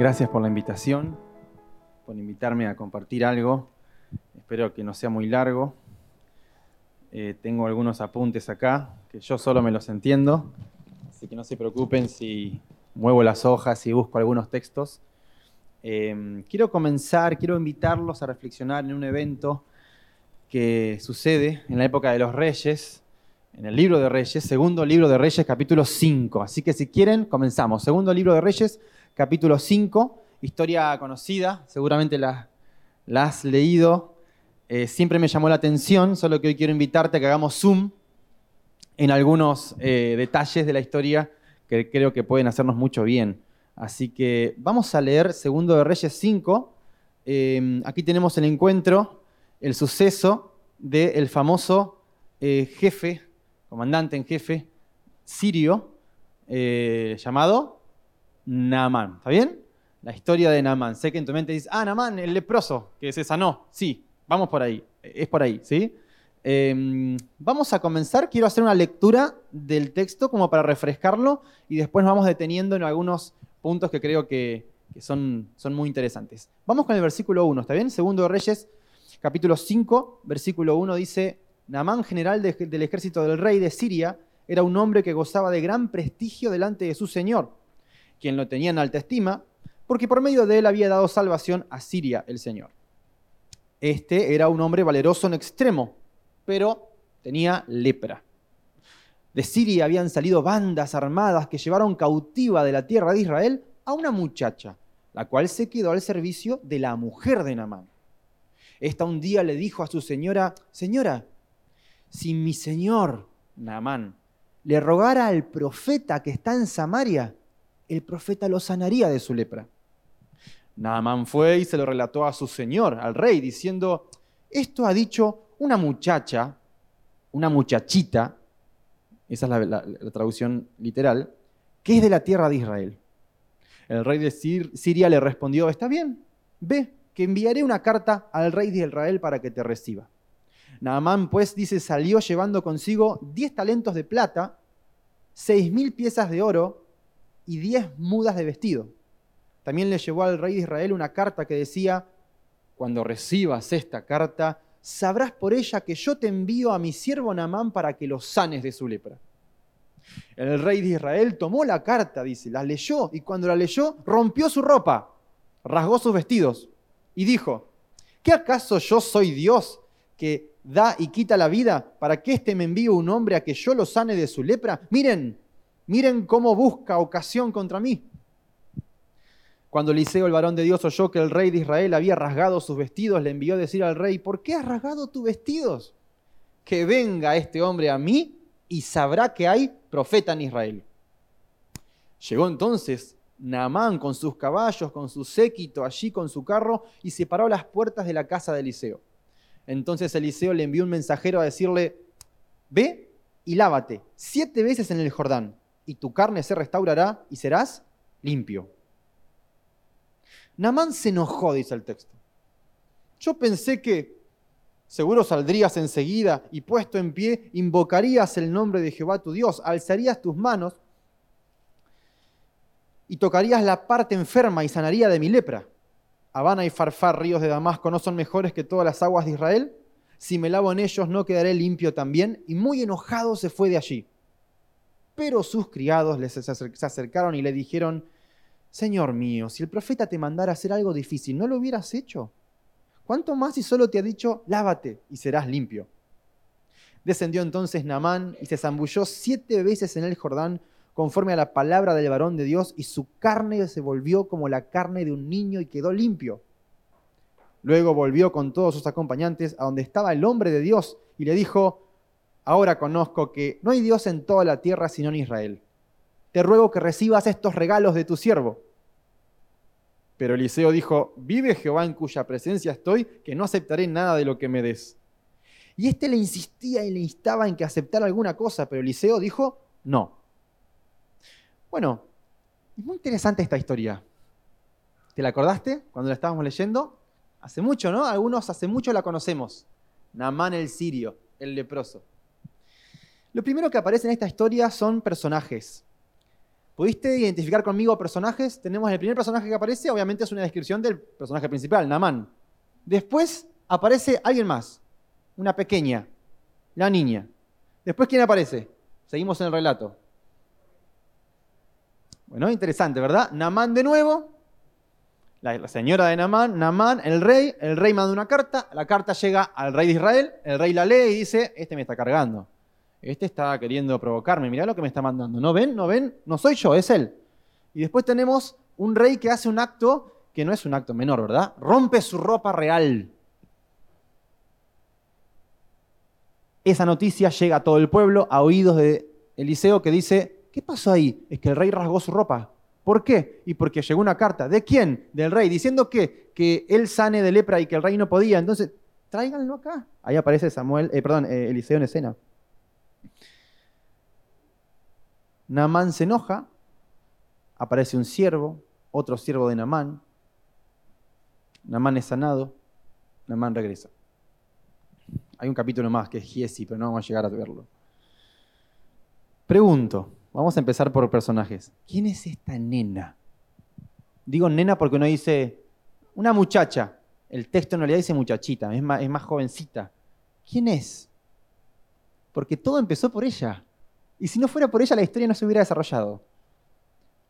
Gracias por la invitación, por invitarme a compartir algo. Espero que no sea muy largo. Eh, tengo algunos apuntes acá, que yo solo me los entiendo, así que no se preocupen si muevo las hojas y busco algunos textos. Eh, quiero comenzar, quiero invitarlos a reflexionar en un evento que sucede en la época de los reyes, en el libro de Reyes, segundo libro de Reyes, capítulo 5. Así que si quieren, comenzamos. Segundo libro de Reyes, capítulo 5, historia conocida, seguramente la, has leído. Eh, siempre me llamó la atención, solo que hoy quiero invitarte a que hagamos zoom en algunos eh, detalles de la historia que creo que pueden hacernos mucho bien. Así que vamos a leer Segundo de Reyes 5. Eh, aquí tenemos el encuentro, el suceso del famoso jefe comandante en jefe sirio eh, llamado Naamán. ¿Está bien? La historia de Naamán. Sé que en tu mente dices, ah, Naamán, el leproso, que se sanó. Sí, vamos por ahí. Es por ahí, ¿sí? Em, vamos a comenzar. Quiero hacer una lectura del texto como para refrescarlo y después nos vamos deteniendo en algunos puntos que creo que, son, son, muy interesantes. Vamos con el versículo 1, ¿está bien? Segundo de Reyes, capítulo 5, versículo 1 dice, Naamán, general del ejército del rey de Siria, era un hombre que gozaba de gran prestigio delante de su señor, quien lo tenía en alta estima, porque por medio de él había dado salvación a Siria el Señor. Este era un hombre valeroso en extremo, pero tenía lepra. De Siria habían salido bandas armadas que llevaron cautiva de la tierra de Israel a una muchacha, la cual se quedó al servicio de la mujer de Naamán. Esta un día le dijo a su señora, Señora, si mi señor, Naamán, le rogara al profeta que está en Samaria, el profeta lo sanaría de su lepra. Naamán fue y se lo relató a su señor, al rey, diciendo, esto ha dicho una muchacha, una muchachita, esa es la, traducción literal, que es de la tierra de Israel. El rey de Siria le respondió, está bien, ve, que enviaré una carta al rey de Israel para que te reciba. Naamán, pues, dice, salió llevando consigo diez talentos de plata, seis mil piezas de oro y diez mudas de vestido. También le llevó al rey de Israel una carta que decía, cuando recibas esta carta, sabrás por ella que yo te envío a mi siervo Naamán para que lo sanes de su lepra. El rey de Israel tomó la carta, dice, la leyó y cuando la leyó rompió su ropa, rasgó sus vestidos y dijo, ¿qué acaso yo soy Dios que da y quita la vida para que éste me envíe un hombre a que yo lo sane de su lepra? Miren, miren cómo busca ocasión contra mí. Cuando Eliseo, el varón de Dios, oyó que el rey de Israel había rasgado sus vestidos, le envió a decir al rey, ¿por qué has rasgado tus vestidos? Que venga este hombre a mí y sabrá que hay profeta en Israel. Llegó entonces Naamán con sus caballos, con su séquito, allí con su carro, y se paró las puertas de la casa de Eliseo. Entonces Eliseo le envió un mensajero a decirle, ve y lávate siete veces en el Jordán, y tu carne se restaurará y serás limpio. Namán se enojó, dice el texto. Yo pensé que seguro saldrías enseguida y puesto en pie, invocarías el nombre de Jehová tu Dios, alzarías tus manos y tocarías la parte enferma y sanaría de mi lepra. Habana y Farfar, ríos de Damasco, ¿no son mejores que todas las aguas de Israel? Si me lavo en ellos, no quedaré limpio también. Y muy enojado se fue de allí. Pero sus criados se acercaron y le dijeron, Señor mío, si el profeta te mandara hacer algo difícil, ¿no lo hubieras hecho? ¿Cuánto más si solo te ha dicho, lávate y serás limpio? Descendió entonces Naamán y se zambulló siete veces en el Jordán conforme a la palabra del varón de Dios, y su carne se volvió como la carne de un niño y quedó limpio. Luego volvió con todos sus acompañantes a donde estaba el hombre de Dios y le dijo, ahora conozco que no hay Dios en toda la tierra sino en Israel. Te ruego que recibas estos regalos de tu siervo. Pero Eliseo dijo, vive Jehová en cuya presencia estoy, que no aceptaré nada de lo que me des. Y éste le insistía y le instaba en que aceptara alguna cosa, pero Eliseo dijo, no. Bueno, es muy interesante esta historia. ¿Te la acordaste cuando la estábamos leyendo? Hace mucho, ¿no? Algunos hace mucho la conocemos. Naamán el sirio, el leproso. Lo primero que aparece en esta historia son personajes. ¿Pudiste identificar conmigo personajes? Tenemos el primer personaje que aparece, obviamente es una descripción del personaje principal, Namán. Después aparece alguien más, una pequeña, la niña. Después, ¿quién aparece? Seguimos en el relato. Bueno, interesante, ¿verdad? Namán de nuevo, la, señora de Namán, Namán, el rey, el rey manda una carta, la carta llega al rey de Israel, el rey la lee y dice, este me está cargando, este está queriendo provocarme, mirá lo que me está mandando, ¿no ven? ¿No ven? No soy yo, es él. Y después tenemos un rey que hace un acto que no es un acto menor, ¿verdad? Rompe su ropa real. Esa noticia llega a todo el pueblo, a oídos de Eliseo que dice, ¿qué pasó ahí? Es que el rey rasgó su ropa. ¿Por qué? Y porque llegó una carta. ¿De quién? Del rey, diciendo que, que él sane de lepra y que el rey no podía. Entonces, tráiganlo acá. Ahí aparece Samuel, eh, perdón, eh, Eliseo en escena. Naamán se enoja, aparece un siervo, otro siervo de Naamán. Naamán es sanado, Naamán regresa. Hay un capítulo más que es Giesi, pero no vamos a llegar a verlo. Pregunto, Vamos a empezar por personajes. ¿Quién es esta nena? Digo nena porque uno dice una muchacha. El texto en realidad dice muchachita, es más, es más jovencita. ¿Quién es? Porque todo empezó por ella. Y si no fuera por ella, la historia no se hubiera desarrollado.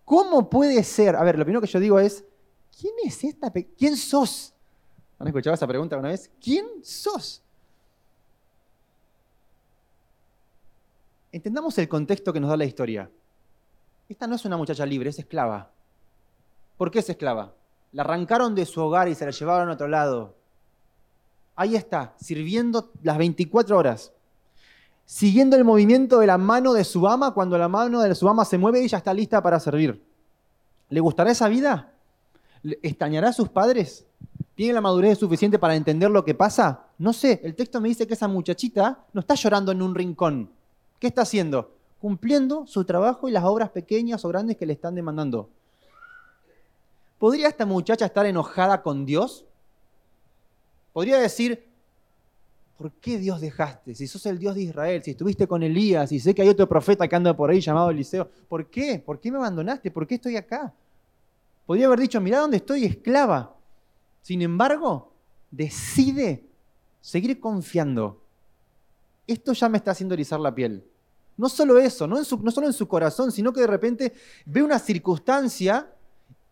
¿Cómo puede ser? A ver, lo primero que yo digo es, ¿quién es esta? ¿Quién sos? ¿Han escuchado esa pregunta alguna vez? ¿Quién sos? Entendamos el contexto que nos da la historia. Esta no es una muchacha libre, es esclava. ¿Por qué es esclava? La arrancaron de su hogar y se la llevaron a otro lado. Ahí está, sirviendo las 24 horas. Siguiendo el movimiento de la mano de su ama, cuando la mano de su ama se mueve, ella está lista para servir. ¿Le gustará esa vida? ¿Estañará a sus padres? ¿Tiene la madurez suficiente para entender lo que pasa? No sé, el texto me dice que esa muchachita no está llorando en un rincón ¿Qué está haciendo? Cumpliendo su trabajo y las obras pequeñas o grandes que le están demandando. ¿Podría esta muchacha estar enojada con Dios? Podría decir, ¿por qué Dios dejaste? Si sos el Dios de Israel, si estuviste con Elías y sé que hay otro profeta que anda por ahí llamado Eliseo, ¿por qué? ¿Por qué me abandonaste? ¿Por qué estoy acá? Podría haber dicho, mira dónde estoy, esclava. Sin embargo, decide seguir confiando. Esto ya me está haciendo erizar la piel. No solo eso, no, solo en su corazón, sino que de repente ve una circunstancia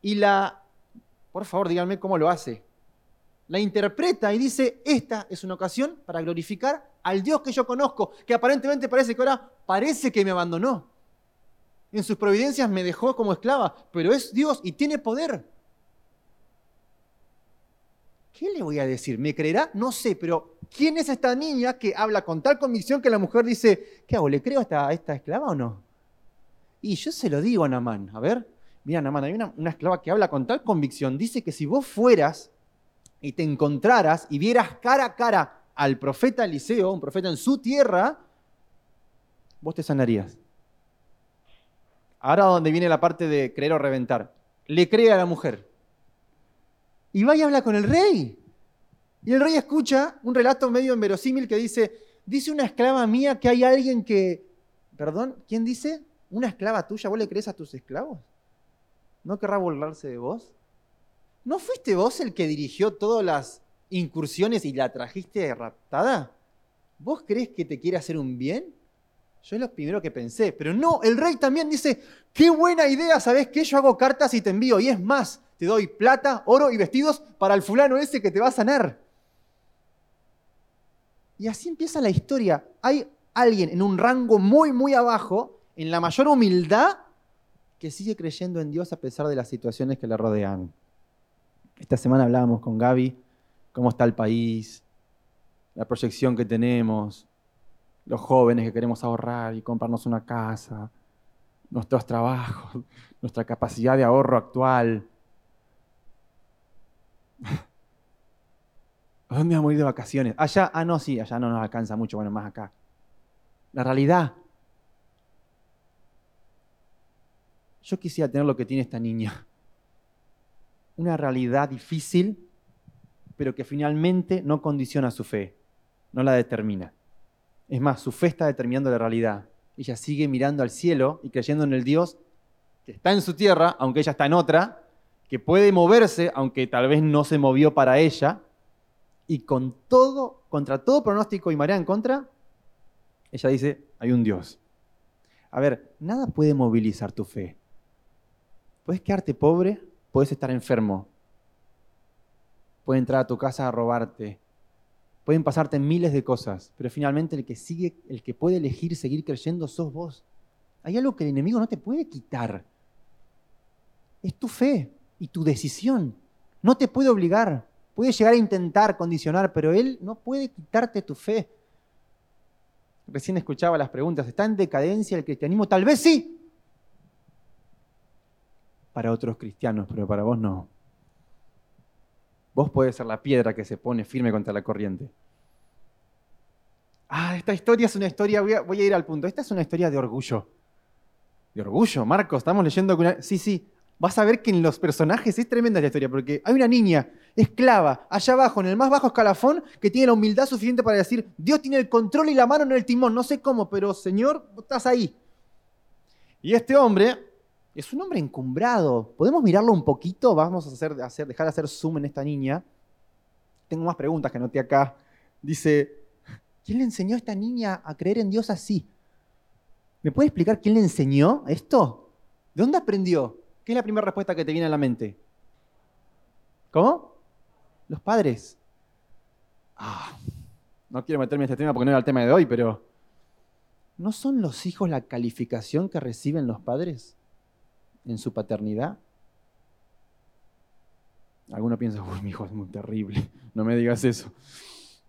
y la, por favor díganme cómo lo hace, la interpreta y dice, esta es una ocasión para glorificar al Dios que yo conozco, que aparentemente parece que ahora parece que me abandonó. En sus providencias me dejó como esclava, pero es Dios y tiene poder. ¿Qué le voy a decir? ¿Me creerá? No sé, pero ¿quién es esta niña que habla con tal convicción que la mujer dice, ¿qué hago? ¿Le creo a esta, esclava o no? Y yo se lo digo a Namán, a ver, mira Namán, hay una, una esclava que habla con tal convicción, dice que si vos fueras y te encontraras y vieras cara a cara al profeta Eliseo, un profeta en su tierra, vos te sanarías. Ahora donde viene la parte de creer o reventar. Le cree a la mujer y va y habla con el rey. Y el rey escucha un relato medio inverosímil que dice, dice una esclava mía que hay alguien que, perdón, ¿quién dice? ¿Una esclava tuya? ¿Vos le crees a tus esclavos? ¿No querrá burlarse de vos? ¿No fuiste vos el que dirigió todas las incursiones y la trajiste raptada? ¿Vos crees que te quiere hacer un bien? Yo es lo primero que pensé, pero no, el rey también dice, qué buena idea, ¿sabes qué? Yo hago cartas y te envío, y es más, te doy plata, oro y vestidos para el fulano ese que te va a sanar. Y así empieza la historia. Hay alguien en un rango muy, muy abajo, en la mayor humildad, que sigue creyendo en Dios a pesar de las situaciones que le rodean. Esta semana hablábamos con Gaby, cómo está el país, la proyección que tenemos, los jóvenes que queremos ahorrar y comprarnos una casa, nuestros trabajos, nuestra capacidad de ahorro actual. ¿A dónde vamos a ir de vacaciones? Allá, ah, no, sí, allá no nos alcanza mucho, bueno, más acá. La realidad. Yo quisiera tener lo que tiene esta niña. Una realidad difícil, pero que finalmente no condiciona su fe, no la determina. Es más, su fe está determinando la realidad. Ella sigue mirando al cielo y creyendo en el Dios que está en su tierra, aunque ella está en otra, que puede moverse, aunque tal vez no se movió para ella, y con todo, contra todo pronóstico y marea en contra, ella dice, hay un Dios. A ver, nada puede movilizar tu fe. Puedes quedarte pobre, puedes estar enfermo, puede entrar a tu casa a robarte, pueden pasarte miles de cosas, pero finalmente el que sigue, el que puede elegir seguir creyendo sos vos. Hay algo que el enemigo no te puede quitar. Es tu fe y tu decisión. No te puede obligar. Puede llegar a intentar condicionar, pero él no puede quitarte tu fe. Recién escuchaba las preguntas. ¿Está en decadencia el cristianismo? Tal vez sí. Para otros cristianos, pero para vos no. Vos podés ser la piedra que se pone firme contra la corriente. Ah, esta historia es una historia, voy a, ir al punto. Esta es una historia de orgullo. De orgullo, Marcos, estamos leyendo que Sí, sí, vas a ver que en los personajes es tremenda la historia, porque hay una niña esclava allá abajo, en el más bajo escalafón, que tiene la humildad suficiente para decir, Dios tiene el control y la mano en el timón, no sé cómo, pero Señor, estás ahí. Y este hombre es un hombre encumbrado. ¿Podemos mirarlo un poquito? Vamos a hacer, dejar de hacer zoom en esta niña. Tengo más preguntas que noté acá. Dice, ¿quién le enseñó a esta niña a creer en Dios así? ¿Me puede explicar quién le enseñó esto? ¿De dónde aprendió? ¿Qué es la primera respuesta que te viene a la mente? ¿Cómo? Los padres. Ah, no quiero meterme en este tema porque no era el tema de hoy, pero ¿no son los hijos la calificación que reciben los padres en su paternidad? Alguno piensa, uy, mi hijo es muy terrible, no me digas eso.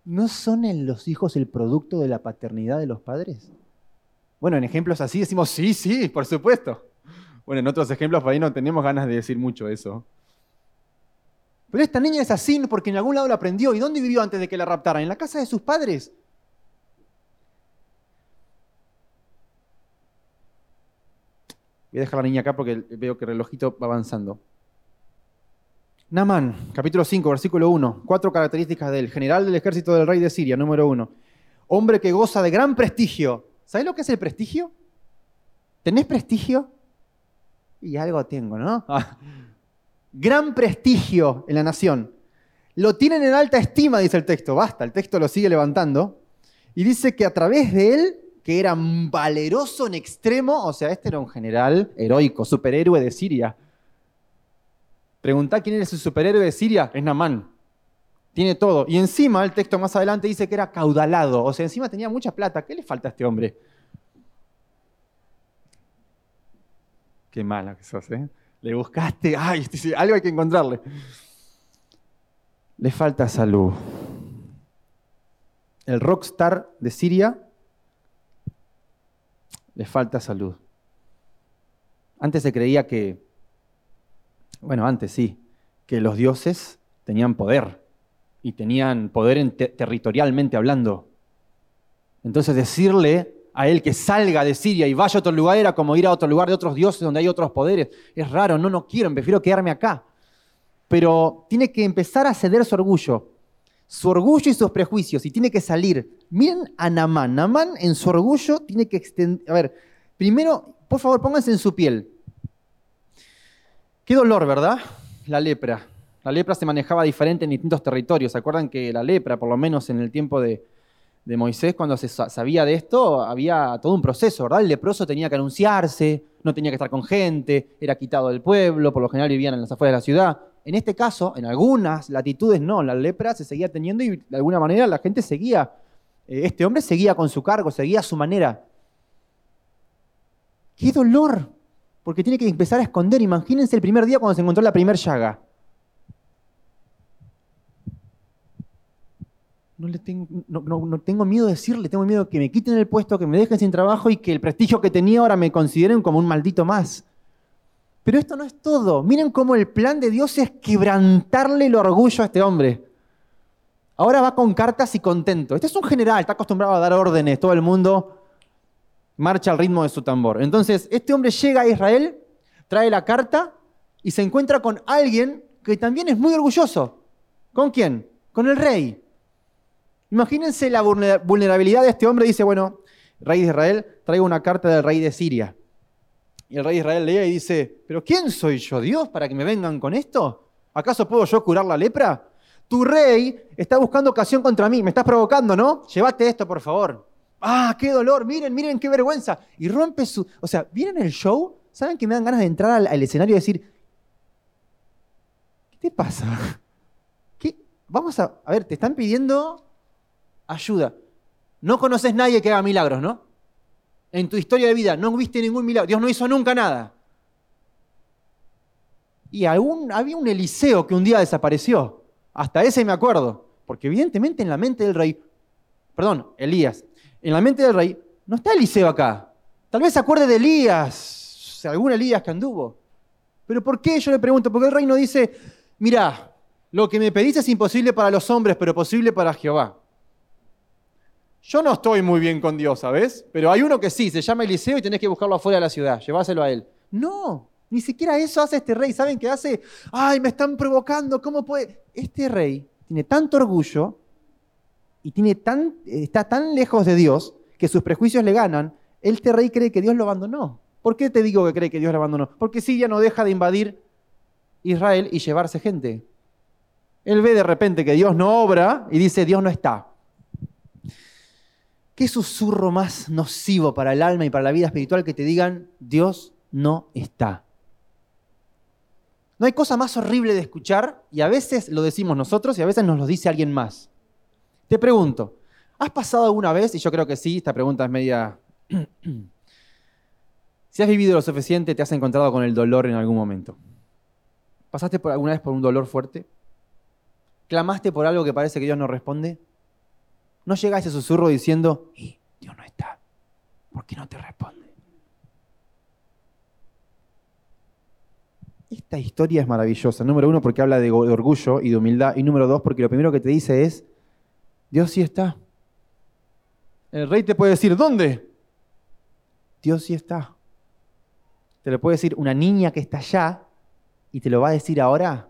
¿No son los hijos el producto de la paternidad de los padres? Bueno, en ejemplos así decimos, sí, sí, por supuesto. Bueno, en otros ejemplos por ahí no tenemos ganas de decir mucho eso. Pero esta niña es así porque en algún lado la aprendió. ¿Y dónde vivió antes de que la raptaran? En la casa de sus padres. Voy a dejar a la niña acá porque veo que el relojito va avanzando. Namán, capítulo 5, versículo 1. Cuatro características del general del ejército del rey de Siria, número 1. Hombre que goza de gran prestigio. ¿Sabes lo que es el prestigio? ¿Tenés prestigio? Y algo tengo, ¿no? Ah. Gran prestigio en la nación. Lo tienen en alta estima, dice el texto. Basta, el texto lo sigue levantando. Y dice que a través de él, que era valeroso en extremo, o sea, este era un general heroico, superhéroe de Siria. Preguntá quién era su superhéroe de Siria, es Namán. Tiene todo. Y encima, el texto más adelante dice que era caudalado, o sea, encima tenía mucha plata. ¿Qué le falta a este hombre? Qué mala que sos, ¿eh? Le buscaste, ay, algo hay que encontrarle. Le falta salud. El rockstar de Siria le falta salud. Antes se creía que, bueno, antes sí, que los dioses tenían poder y tenían poder territorialmente hablando. Entonces decirle a él que salga de Siria y vaya a otro lugar era como ir a otro lugar de otros dioses donde hay otros poderes. Es raro, no, no quiero, prefiero quedarme acá. Pero tiene que empezar a ceder su orgullo, su orgullo y sus prejuicios, y tiene que salir. Miren a Namán. Namán en su orgullo tiene que extender... A ver, primero, por favor, pónganse en su piel. Qué dolor, ¿verdad? La lepra. La lepra se manejaba diferente en distintos territorios. ¿Se acuerdan que la lepra, por lo menos en el tiempo de, de Moisés, cuando se sabía de esto, había todo un proceso, ¿verdad? El leproso tenía que anunciarse, no tenía que estar con gente, era quitado del pueblo, por lo general vivían en las afueras de la ciudad. En este caso, en algunas latitudes no, la lepra se seguía teniendo y de alguna manera la gente seguía, eh, este hombre seguía con su cargo, seguía a su manera. ¡Qué dolor! Porque tiene que empezar a esconder. Imagínense el primer día cuando se encontró la primera llaga. no, le tengo, no, tengo miedo de decirle, tengo miedo que me quiten el puesto, que me dejen sin trabajo y que el prestigio que tenía ahora me consideren como un maldito más. Pero esto no es todo. Miren cómo el plan de Dios es quebrantarle el orgullo a este hombre. Ahora va con cartas y contento. Este es un general, está acostumbrado a dar órdenes, todo el mundo marcha al ritmo de su tambor. Entonces, este hombre llega a Israel, trae la carta y se encuentra con alguien que también es muy orgulloso. ¿Con quién? Con el rey. Imagínense la vulnerabilidad de este hombre. Dice, bueno, rey de Israel, traigo una carta del rey de Siria. Y el rey de Israel lee y dice, ¿pero quién soy yo, Dios, para que me vengan con esto? ¿Acaso puedo yo curar la lepra? Tu rey está buscando ocasión contra mí, me estás provocando, ¿no? Llévate esto, por favor. Ah, qué dolor, miren, miren qué vergüenza. Y rompe su... O sea, ¿vienen el show? ¿Saben que me dan ganas de entrar al, escenario y decir, ¿qué te pasa? ¿Qué? Vamos a... A ver, te están pidiendo ayuda. No conoces nadie que haga milagros, ¿no? En tu historia de vida no viste ningún milagro. Dios no hizo nunca nada. Y aún había un Eliseo que un día desapareció. Hasta ese me acuerdo. Porque evidentemente en la mente del rey, perdón, Elías, en la mente del rey no está Eliseo acá. Tal vez se acuerde de Elías, algún Elías que anduvo. Pero ¿por qué? Yo le pregunto, porque el rey no dice, mira, lo que me pedís es imposible para los hombres, pero posible para Jehová. Yo no estoy muy bien con Dios, ¿sabes? Pero hay uno que sí, se llama Eliseo y tenés que buscarlo afuera de la ciudad, lleváselo a él. No, ni siquiera eso hace este rey. ¿Saben qué hace? Ay, me están provocando, ¿cómo puede? Este rey tiene tanto orgullo y tiene tan, está tan lejos de Dios que sus prejuicios le ganan. Este rey cree que Dios lo abandonó. ¿Por qué te digo que cree que Dios lo abandonó? Porque Siria no deja de invadir Israel y llevarse gente. Él ve de repente que Dios no obra y dice, Dios no está. ¿Qué susurro más nocivo para el alma y para la vida espiritual que te digan, Dios no está? No hay cosa más horrible de escuchar y a veces lo decimos nosotros y a veces nos lo dice alguien más. Te pregunto, ¿has pasado alguna vez, y yo creo que sí, esta pregunta es media... si has vivido lo suficiente, te has encontrado con el dolor en algún momento. ¿Pasaste por alguna vez por un dolor fuerte? ¿Clamaste por algo que parece que Dios no responde? No llega ese susurro diciendo, Dios no está, ¿por qué no te responde? Esta historia es maravillosa. Número uno, porque habla de orgullo y de humildad. Y número dos, porque lo primero que te dice es, Dios sí está. El rey te puede decir, ¿dónde? Dios sí está. Te lo puede decir una niña que está allá y te lo va a decir ahora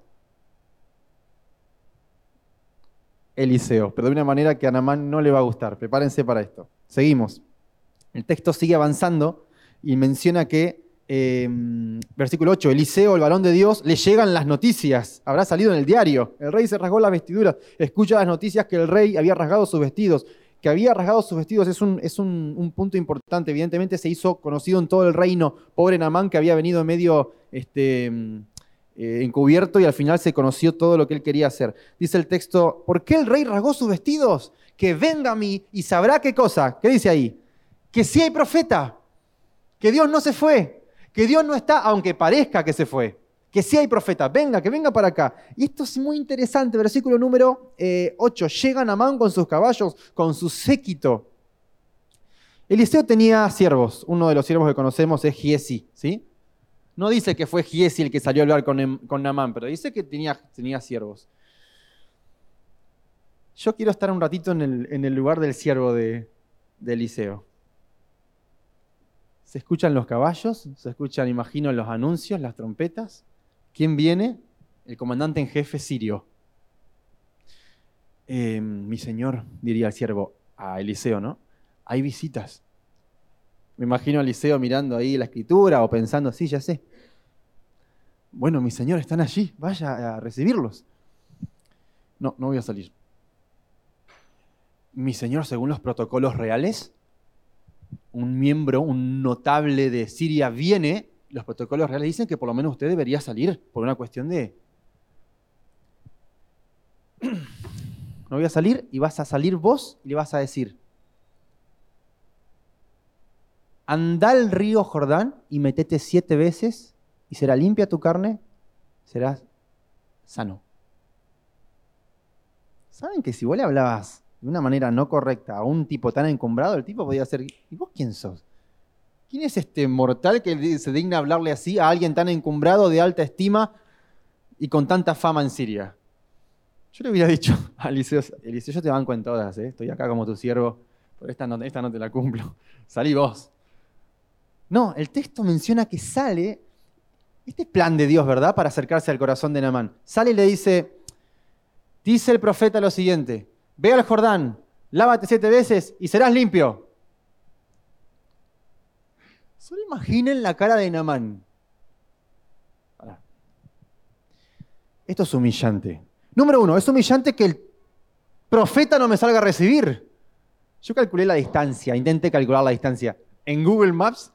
Eliseo, pero de una manera que a Namán no le va a gustar. Prepárense para esto. Seguimos. El texto sigue avanzando y menciona que, em, versículo 8, Eliseo, el varón de Dios, le llegan las noticias. Habrá salido en el diario. El rey se rasgó las vestiduras. Escucha las noticias que el rey había rasgado sus vestidos. Que había rasgado sus vestidos es un, es un, punto importante. Evidentemente se hizo conocido en todo el reino. Pobre Namán que había venido en medio este, eh, encubierto y al final se conoció todo lo que él quería hacer. Dice el texto, ¿por qué el rey rasgó sus vestidos? Que venga a mí y sabrá qué cosa. ¿Qué dice ahí? Que sí hay profeta, que Dios no se fue, que Dios no está, aunque parezca que se fue. Que sí hay profeta, venga, que venga para acá. Y esto es muy interesante, versículo número 8. Eh, Llegan a Man con sus caballos, con su séquito. Eliseo tenía siervos. Uno de los siervos que conocemos es Giesi, ¿sí? No dice que fue Giesi el que salió a hablar con, em, con Namán, pero dice que tenía, tenía siervos. Yo quiero estar un ratito en el, lugar del siervo de, de Eliseo. Se escuchan los caballos, se escuchan, imagino, los anuncios, las trompetas. ¿Quién viene? El comandante en jefe sirio. Em, mi señor, diría el siervo a Eliseo, ¿no? Hay visitas. Me imagino a Eliseo mirando ahí la escritura o pensando, sí, ya sé. Bueno, mis señores están allí, vaya a recibirlos. No, no voy a salir. Mi señor, según los protocolos reales, un miembro, un notable de Siria viene, los protocolos reales dicen que por lo menos usted debería salir por una cuestión de... No voy a salir y vas a salir vos y le vas a decir, anda al río Jordán y metete siete veces y será limpia tu carne, serás sano. ¿Saben que si vos le hablabas de una manera no correcta a un tipo tan encumbrado, el tipo podía ser, ¿y vos quién sos? ¿Quién es este mortal que se digna hablarle así a alguien tan encumbrado, de alta estima y con tanta fama en Siria? Yo le hubiera dicho a Eliseo, Eliseo, yo te banco en todas, ¿eh? estoy acá como tu siervo, pero esta no, esta no te la cumplo. Salí vos. No, el texto menciona que sale, este plan de Dios, ¿verdad? Para acercarse al corazón de Naamán. Sale y le dice, dice el profeta lo siguiente, ve al Jordán, lávate siete veces y serás limpio. Solo imaginen la cara de Namán. Esto es humillante. Número uno, es humillante que el profeta no me salga a recibir. Yo calculé la distancia, intenté calcular la distancia en Google Maps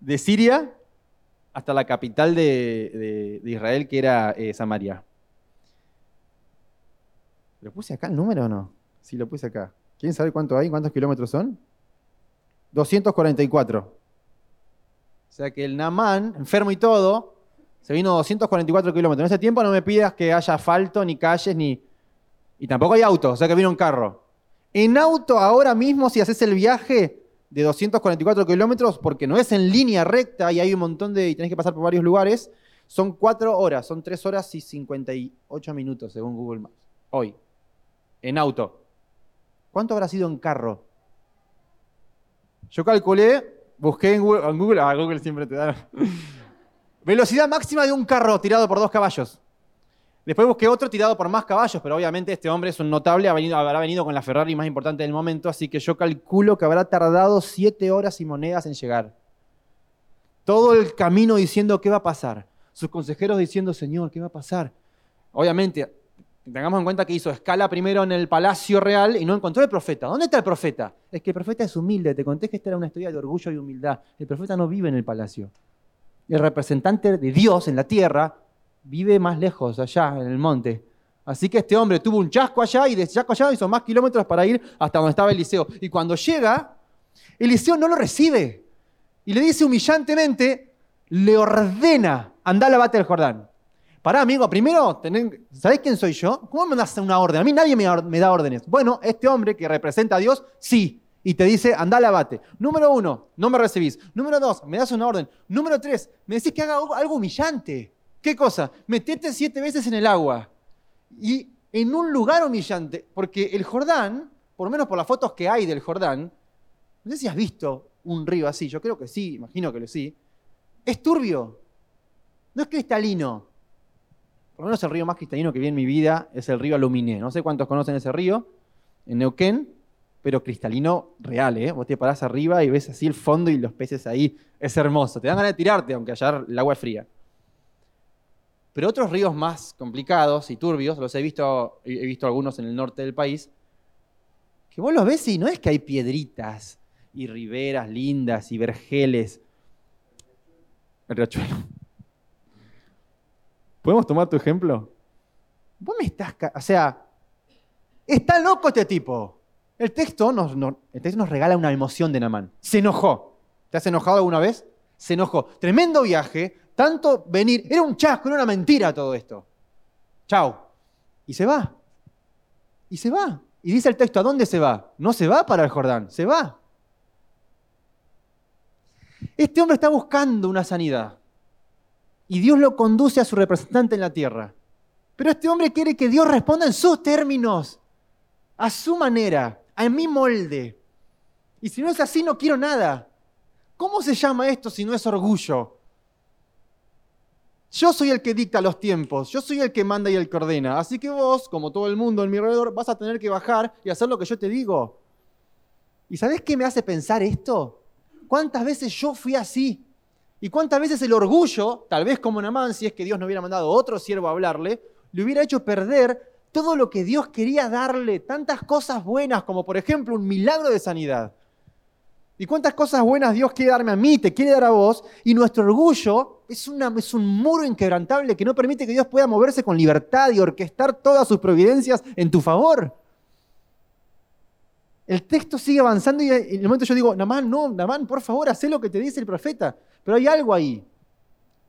de Siria hasta la capital de, Israel, que era eh, Samaria. ¿Lo puse acá el número o no? Sí, lo puse acá. ¿Quién sabe cuánto hay? ¿Cuántos kilómetros son? 244. O sea que el Namán, enfermo y todo, se vino 244 kilómetros. En ese tiempo no me pidas que haya asfalto, ni calles, ni... Y tampoco hay auto, o sea que vino un carro. En auto ahora mismo, si haces el viaje de 244 kilómetros, porque no es en línea recta y hay un montón de... y tenés que pasar por varios lugares, son cuatro horas, son tres horas y 58 minutos según Google Maps. Hoy. En auto. ¿Cuánto habrá sido en carro? Yo calculé, busqué en Google, Google ah, Google siempre te da Velocidad máxima de un carro tirado por dos caballos. Después busqué otro tirado por más caballos, pero obviamente este hombre es un notable, habrá venido con la Ferrari más importante del momento, así que yo calculo que habrá tardado siete horas y monedas en llegar. Todo el camino diciendo qué va a pasar. Sus consejeros diciendo, Señor, ¿qué va a pasar? Obviamente, tengamos en cuenta que hizo escala primero en el palacio real y no encontró el profeta. ¿Dónde está el profeta? Es que el profeta es humilde. Te conté que esta era una historia de orgullo y humildad. El profeta no vive en el palacio el representante de Dios en la tierra vive más lejos, allá en el monte. Así que este hombre tuvo un chasco allá y de chasco allá hizo más kilómetros para ir hasta donde estaba Eliseo. Y cuando llega, Eliseo no lo recibe. Y le dice humillantemente, le ordena, anda a lavate el Jordán. Pará, amigo, primero, ¿sabés quién soy yo? ¿Cómo me das una orden? A mí nadie me da órdenes. Bueno, este hombre que representa a Dios, sí y te dice, anda al abate. Número uno, no me recibís. Número dos, me das una orden. Número tres, me decís que haga algo humillante. ¿Qué cosa? Metete siete veces en el agua. Y en un lugar humillante, porque el Jordán, por lo menos por las fotos que hay del Jordán, no sé si has visto un río así, yo creo que sí, imagino que lo sí, es turbio, no es cristalino. Por lo menos el río más cristalino que vi en mi vida es el río Aluminé. No sé cuántos conocen ese río, en Neuquén, pero cristalino real, ¿eh? Vos te parás arriba y ves así el fondo y los peces ahí. Es hermoso. Te dan ganas de tirarte, aunque allá el agua es fría. Pero otros ríos más complicados y turbios, los he visto, he visto algunos en el norte del país, que vos los ves y no es que hay piedritas y riberas lindas y vergeles. El riachuelo. ¿Podemos tomar tu ejemplo? Vos me estás... O sea, está loco este tipo. El texto nos, nos regala una emoción de Namán. Se enojó. ¿Te has enojado alguna vez? Se enojó. Tremendo viaje, tanto venir. Era un chasco, era una mentira todo esto. Chao. Y se va. Y se va. Y dice el texto, ¿a dónde se va? No se va para el Jordán, se va. Este hombre está buscando una sanidad. Y Dios lo conduce a su representante en la tierra. Pero este hombre quiere que Dios responda en sus términos, a su manera a mi molde. Y si no es así, no quiero nada. ¿Cómo se llama esto si no es orgullo? Yo soy el que dicta los tiempos, yo soy el que manda y el que ordena. Así que vos, como todo el mundo en mi alrededor, vas a tener que bajar y hacer lo que yo te digo. ¿Y sabés qué me hace pensar esto? ¿Cuántas veces yo fui así? ¿Y cuántas veces el orgullo, tal vez como Namán, si es que Dios no hubiera mandado otro siervo a hablarle, le hubiera hecho perder todo lo que Dios quería darle, tantas cosas buenas como por ejemplo un milagro de sanidad. Y cuántas cosas buenas Dios quiere darme a mí, te quiere dar a vos, y nuestro orgullo es, un muro inquebrantable que no permite que Dios pueda moverse con libertad y orquestar todas sus providencias en tu favor. El texto sigue avanzando y en el momento yo digo, Namán, no, Namán, por favor, haz lo que te dice el profeta. Pero hay algo ahí,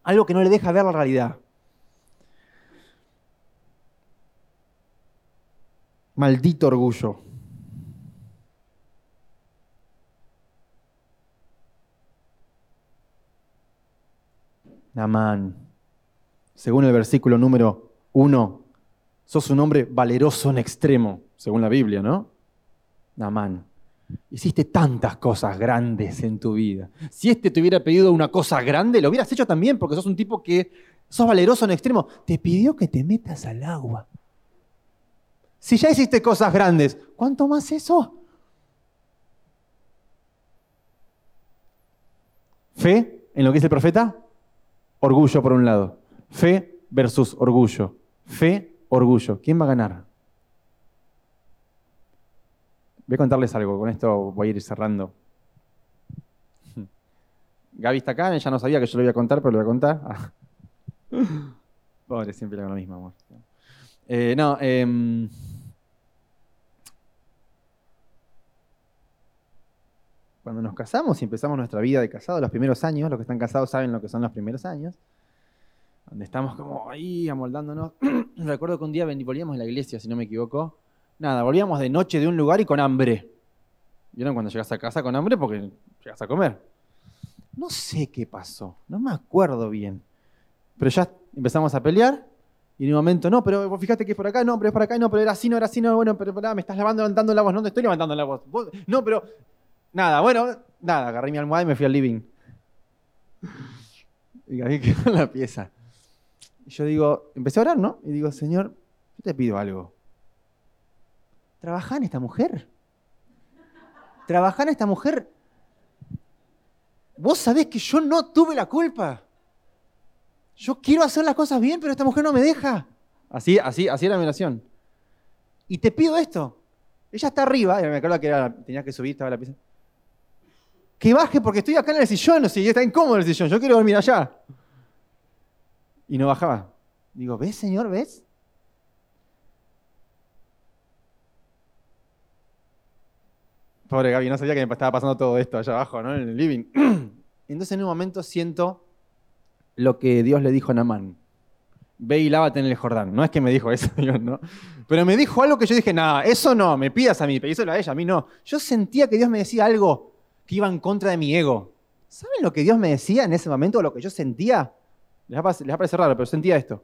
algo que no le deja ver la realidad. Maldito orgullo. Namán. Según el versículo número uno, sos un hombre valeroso en extremo, según la Biblia, ¿no? Namán. Hiciste tantas cosas grandes en tu vida. Si este te hubiera pedido una cosa grande, lo hubieras hecho también, porque sos un tipo que sos valeroso en extremo. Te pidió que te metas al agua. Si ya hiciste cosas grandes, ¿cuánto más eso? Fe, en lo que dice el profeta, orgullo por un lado. Fe versus orgullo. Fe, orgullo. ¿Quién va a ganar? Voy a contarles algo, con esto voy a ir cerrando. Gaby está acá, ella no sabía que yo lo iba a contar, pero lo voy a contar. Pobre, siempre hago lo mismo, amor. Eh, no, eh, cuando nos casamos y empezamos nuestra vida de casado, los primeros años, los que están casados saben lo que son los primeros años, donde estamos como ahí amoldándonos. Recuerdo que un día volvíamos a la iglesia, si no me equivoco. Nada, volvíamos de noche de un lugar y con hambre. ¿Vieron cuando llegas a casa con hambre? Porque llegas a comer. No sé qué pasó, no me acuerdo bien. Pero ya empezamos a pelear y en un momento, no, pero fíjate que es por acá, no, pero es por acá, no, pero era así, no era así, no, bueno, pero, me estás levantando la voz, no te estoy levantando la voz. no, pero Nada, bueno, nada, agarré mi almohada y me fui al living. Y ahí quedó la pieza. Y yo digo, empecé a orar, ¿no? Y digo, Señor, yo te pido algo. Trabaja en esta mujer. Trabaja en esta mujer. Vos sabés que yo no tuve la culpa. Yo quiero hacer las cosas bien, pero esta mujer no me deja. Así, así, así era mi oración. Y te pido esto. Ella está arriba, me acuerdo que era, tenía que subir, estaba la pieza que baje porque estoy acá en el sillón, o sea, está incómodo el sillón, yo quiero dormir allá. Y no bajaba. Digo, ¿ves, Señor? ¿Ves? Pobre Gaby, no sabía que me estaba pasando todo esto allá abajo, ¿no? En el living. Entonces en un momento siento lo que Dios le dijo a Namán. Ve y lávate en el Jordán. No es que me dijo eso, Dios, ¿no? Pero me dijo algo que yo dije, nada, eso no, me pidas a mí, pedíselo a ella, a mí no. Yo sentía que Dios me decía algo que iba en contra de mi ego. ¿Saben lo que Dios me decía en ese momento, lo que yo sentía? Les va, a parecer raro, pero sentía esto.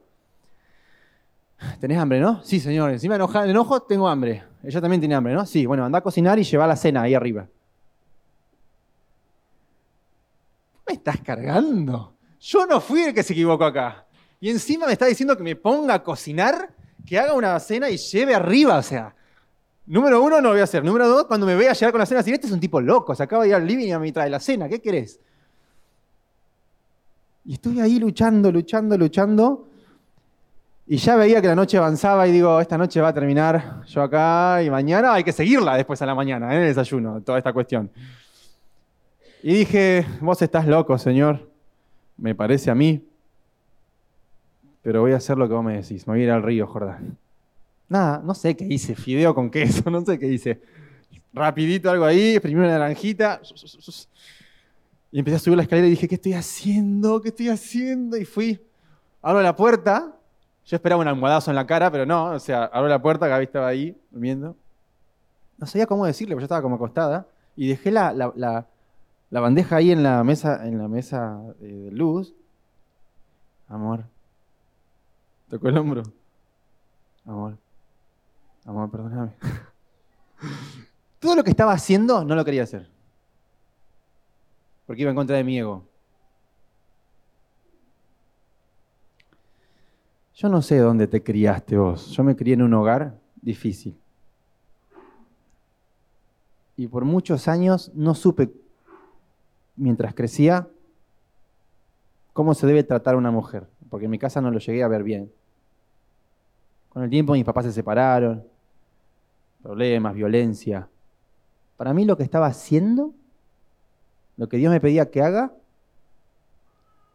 ¿Tenés hambre, no? Sí, señor. Encima de enojo tengo hambre. Ella también tiene hambre, ¿no? Sí, bueno, anda a cocinar y lleva la cena ahí arriba. ¿Me estás cargando? Yo no fui el que se equivocó acá. Y encima me está diciendo que me ponga a cocinar, que haga una cena y lleve arriba. O sea, Número uno, no lo voy a hacer. Número dos, cuando me vea llegar con la cena, decir, este es un tipo loco, se acaba de ir al living y a de la cena, ¿qué querés? Y estoy ahí luchando, luchando, luchando. Y ya veía que la noche avanzaba y digo, esta noche va a terminar yo acá y mañana hay que seguirla después a la mañana, en el desayuno, toda esta cuestión. Y dije, vos estás loco, Señor, me parece a mí, pero voy a hacer lo que vos me decís, me voy a ir al río, Jordán. Nada, no sé qué hice, fideo con queso, no sé qué hice. Rapidito algo ahí, exprimí una naranjita. Y empecé a subir la escalera y dije, ¿qué estoy haciendo? ¿Qué estoy haciendo? Y fui, abro la puerta. Yo esperaba un almohadazo en la cara, pero no. O sea, abro la puerta, Gaby estaba ahí, durmiendo. No sabía cómo decirle, porque yo estaba como acostada. Y dejé la, la, bandeja ahí en la mesa, en la mesa de luz. Amor. Tocó el hombro. Amor. Amor, perdóname. Todo lo que estaba haciendo no lo quería hacer. Porque iba en contra de mi ego. Yo no sé dónde te criaste vos. Yo me crié en un hogar difícil. Y por muchos años no supe, mientras crecía, cómo se debe tratar a una mujer. Porque en mi casa no lo llegué a ver bien. Con el tiempo mis papás se separaron problemas, violencia. Para mí lo que estaba haciendo, lo que Dios me pedía que haga,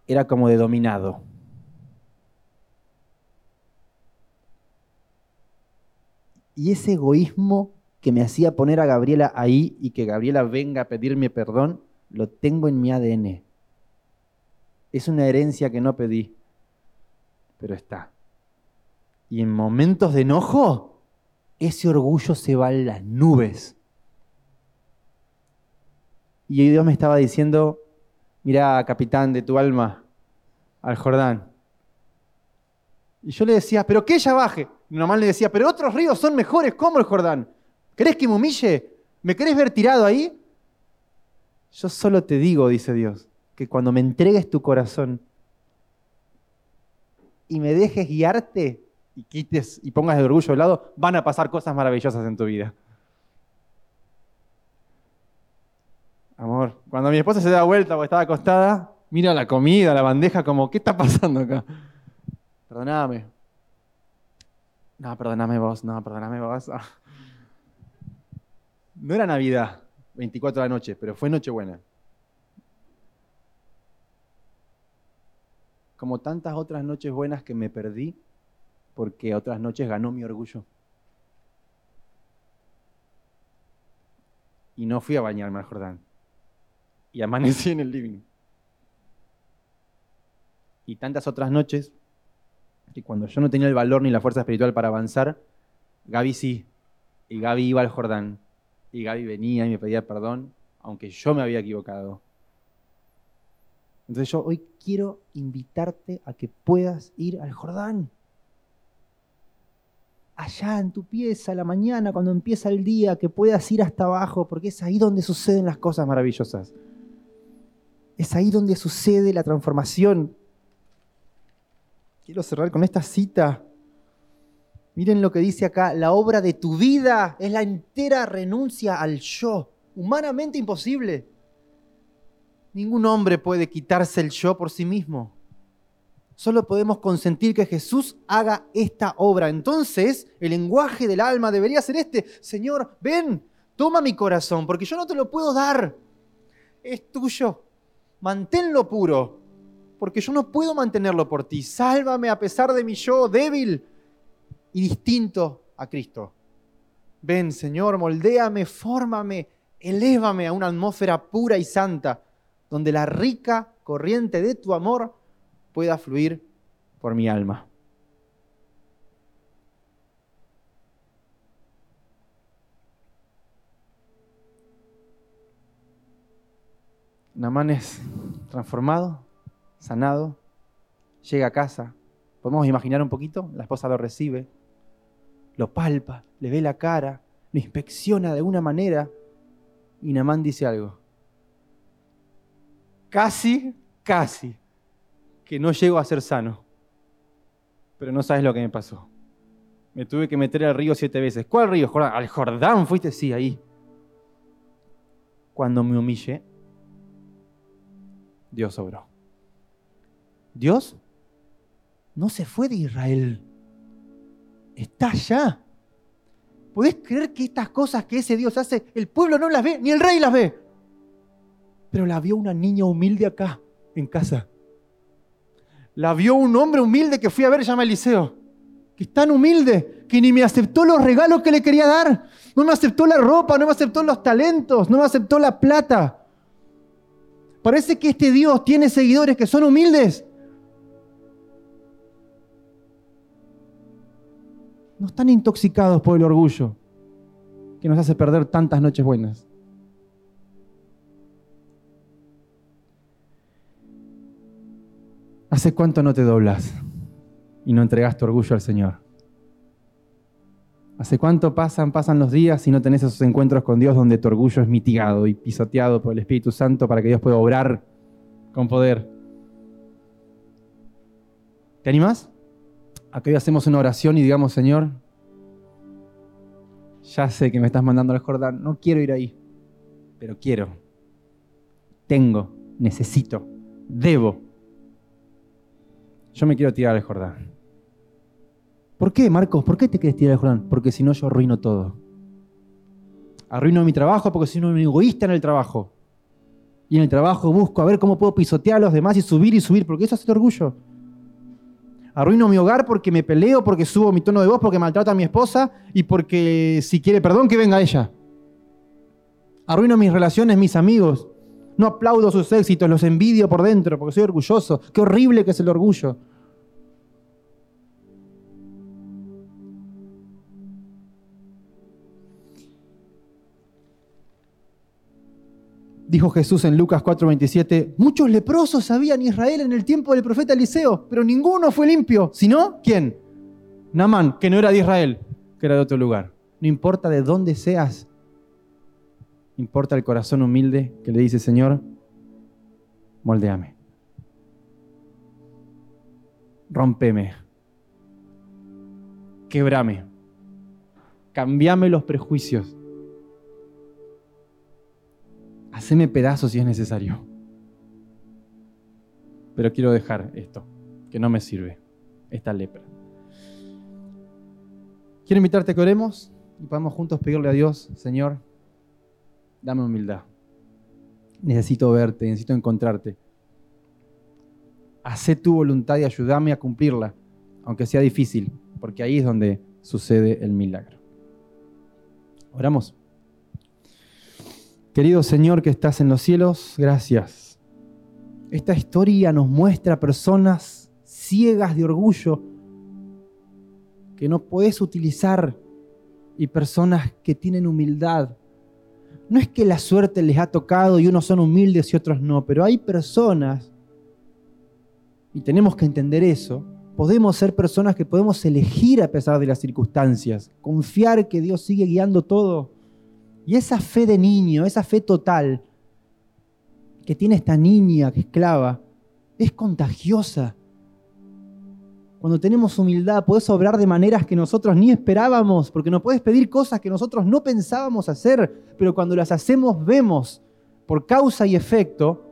era como de dominado. Y ese egoísmo que me hacía poner a Gabriela ahí y que Gabriela venga a pedirme perdón, lo tengo en mi ADN. Es una herencia que no pedí, pero está. Y en momentos de enojo, ese orgullo se va a las nubes. Y Dios me estaba diciendo, mira, capitán de tu alma, al Jordán. Y yo le decía, pero que ella baje. Normal le decía, pero otros ríos son mejores como el Jordán. ¿Querés que me humille? ¿Me querés ver tirado ahí? Yo solo te digo, dice Dios, que cuando me entregues tu corazón y me dejes guiarte, y quites y pongas el orgullo de lado, van a pasar cosas maravillosas en tu vida. Amor, Cuando mi esposa se da vuelta porque estaba acostada, mira la comida, la bandeja, como, ¿qué está pasando acá? Perdóname. No, perdóname vos, no, perdóname vos. No era Navidad, 24 de la noche, pero fue Nochebuena. Como tantas otras noches buenas que me perdí porque otras noches ganó mi orgullo. Y no fui a bañarme al Jordán. Y amanecí en el living. Y tantas otras noches que cuando yo no tenía el valor ni la fuerza espiritual para avanzar, Gaby sí. Y Gaby iba al Jordán. Y Gaby venía y me pedía perdón, aunque yo me había equivocado. Entonces yo hoy quiero invitarte a que puedas ir al Jordán allá en tu pieza a la mañana, cuando empieza el día, que puedas ir hasta abajo, porque es ahí donde suceden las cosas maravillosas. Es ahí donde sucede la transformación. Quiero cerrar con esta cita. Miren lo que dice acá, la obra de tu vida es la entera renuncia al yo, humanamente imposible. Ningún hombre puede quitarse el yo por sí mismo. Solo podemos consentir que Jesús haga esta obra. Entonces, el lenguaje del alma debería ser este. Señor, ven, toma mi corazón, porque yo no te lo puedo dar. Es tuyo. Manténlo puro, porque yo no puedo mantenerlo por ti. Sálvame a pesar de mi yo débil y distinto a Cristo. Ven, Señor, moldéame, fórmame, elévame a una atmósfera pura y santa, donde la rica corriente de tu amor pueda fluir por mi alma. Namán es transformado, sanado, llega a casa. Podemos imaginar un poquito, la esposa lo recibe, lo palpa, le ve la cara, lo inspecciona de una manera y Namán dice algo. Casi, casi que no llego a ser sano. Pero no sabes lo que me pasó. Me tuve que meter al río siete veces. ¿Cuál río? Jordán. ¿Al Jordán fuiste? Sí, ahí. Cuando me humillé, Dios obró. Dios no se fue de Israel. Está allá. ¿Podés creer que estas cosas que ese Dios hace, el pueblo no las ve, ni el rey las ve? Pero la vio una niña humilde acá, en casa la vio un hombre humilde que fui a ver, llama Eliseo, que es tan humilde que ni me aceptó los regalos que le quería dar, no me aceptó la ropa, no me aceptó los talentos, no me aceptó la plata. Parece que este Dios tiene seguidores que son humildes. No están intoxicados por el orgullo que nos hace perder tantas noches buenas. ¿Hace cuánto no te doblas y no entregas tu orgullo al Señor? ¿Hace cuánto pasan, pasan los días y no tenés esos encuentros con Dios donde tu orgullo es mitigado y pisoteado por el Espíritu Santo para que Dios pueda obrar con poder? ¿Te animas? A que hoy hacemos una oración y digamos, Señor, ya sé que me estás mandando al Jordán, no quiero ir ahí, pero quiero, tengo, necesito, debo yo me quiero tirar al Jordán. ¿Por qué, Marcos? ¿Por qué te quieres tirar al Jordán? Porque si no yo arruino todo. Arruino mi trabajo porque soy un egoísta en el trabajo. Y en el trabajo busco a ver cómo puedo pisotear a los demás y subir y subir, porque eso hace orgullo. Arruino mi hogar porque me peleo, porque subo mi tono de voz, porque maltrato a mi esposa y porque si quiere perdón que venga ella. Arruino mis relaciones, mis amigos, no aplaudo sus éxitos, los envidio por dentro porque soy orgulloso. Qué horrible que es el orgullo. Dijo Jesús en Lucas 4:27, muchos leprosos había en Israel en el tiempo del profeta Eliseo, pero ninguno fue limpio. ¿Sino quién? Namán, que no era de Israel, que era de otro lugar. No importa de dónde seas, Importa el corazón humilde que le dice, Señor, moldeame. Rompeme. Quebrame. Cambiame los prejuicios. Haceme pedazos si es necesario. Pero quiero dejar esto, que no me sirve, esta lepra. Quiero invitarte a que oremos y podamos juntos pedirle a Dios, Señor, dame humildad. Necesito verte, necesito encontrarte. Hacé tu voluntad y ayúdame a cumplirla, aunque sea difícil, porque ahí es donde sucede el milagro. Oramos. Querido Señor que estás en los cielos, gracias. Esta historia nos muestra personas ciegas de orgullo que no puedes utilizar y personas que tienen humildad. No es que la suerte les ha tocado y unos son humildes y otros no, pero hay personas, y tenemos que entender eso, podemos ser personas que podemos elegir a pesar de las circunstancias, confiar que Dios sigue guiando todo. Y esa fe de niño, esa fe total que tiene esta niña que esclava, es contagiosa. Cuando tenemos humildad, puedes obrar de maneras que nosotros ni esperábamos, porque nos puedes pedir cosas que nosotros no pensábamos hacer, pero cuando las hacemos vemos por causa y efecto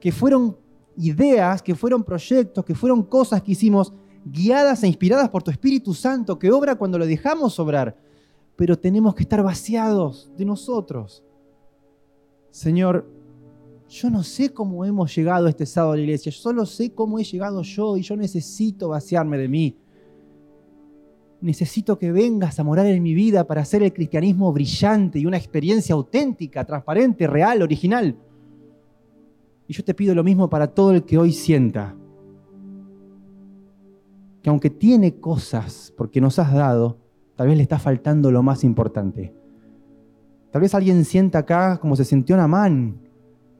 que fueron ideas, que fueron proyectos, que fueron cosas que hicimos guiadas e inspiradas por tu Espíritu Santo, que obra cuando lo dejamos obrar. Pero tenemos que estar vaciados de nosotros. Señor, yo no sé cómo hemos llegado a este estado de la iglesia, solo sé cómo he llegado yo y yo necesito vaciarme de mí. Necesito que vengas a morar en mi vida para hacer el cristianismo brillante y una experiencia auténtica, transparente, real, original. Y yo te pido lo mismo para todo el que hoy sienta que aunque tiene cosas porque nos has dado, tal vez le está faltando lo más importante. Tal vez alguien sienta acá como se sintió Namán.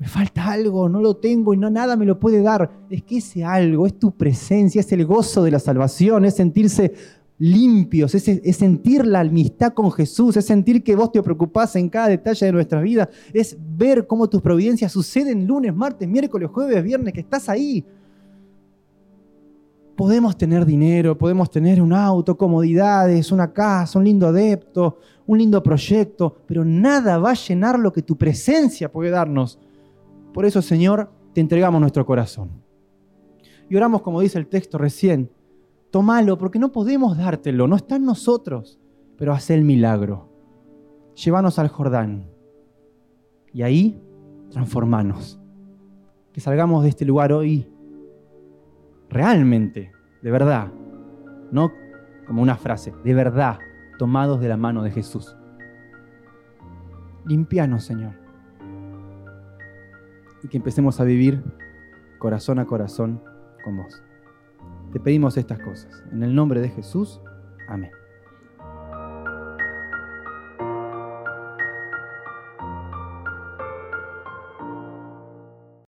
Me falta algo, no lo tengo y no nada me lo puede dar. Es que ese algo es tu presencia, es el gozo de la salvación, es sentirse limpios, es, sentir la amistad con Jesús, es sentir que vos te preocupás en cada detalle de nuestra vida, es ver cómo tus providencias suceden lunes, martes, miércoles, jueves, viernes, que estás ahí. Podemos tener dinero, podemos tener un auto, comodidades, una casa, un lindo adepto, un lindo proyecto, pero nada va a llenar lo que tu presencia puede darnos. Por eso, Señor, te entregamos nuestro corazón. Y oramos como dice el texto recién, Tómalo, porque no podemos dártelo, no está en nosotros, pero haz el milagro. Llévanos al Jordán y ahí transformanos. Que salgamos de este lugar hoy realmente, de verdad, no como una frase, de verdad, tomados de la mano de Jesús. Limpianos, Señor. Y que empecemos a vivir corazón a corazón con vos. Te pedimos estas cosas. En el nombre de Jesús. Amén.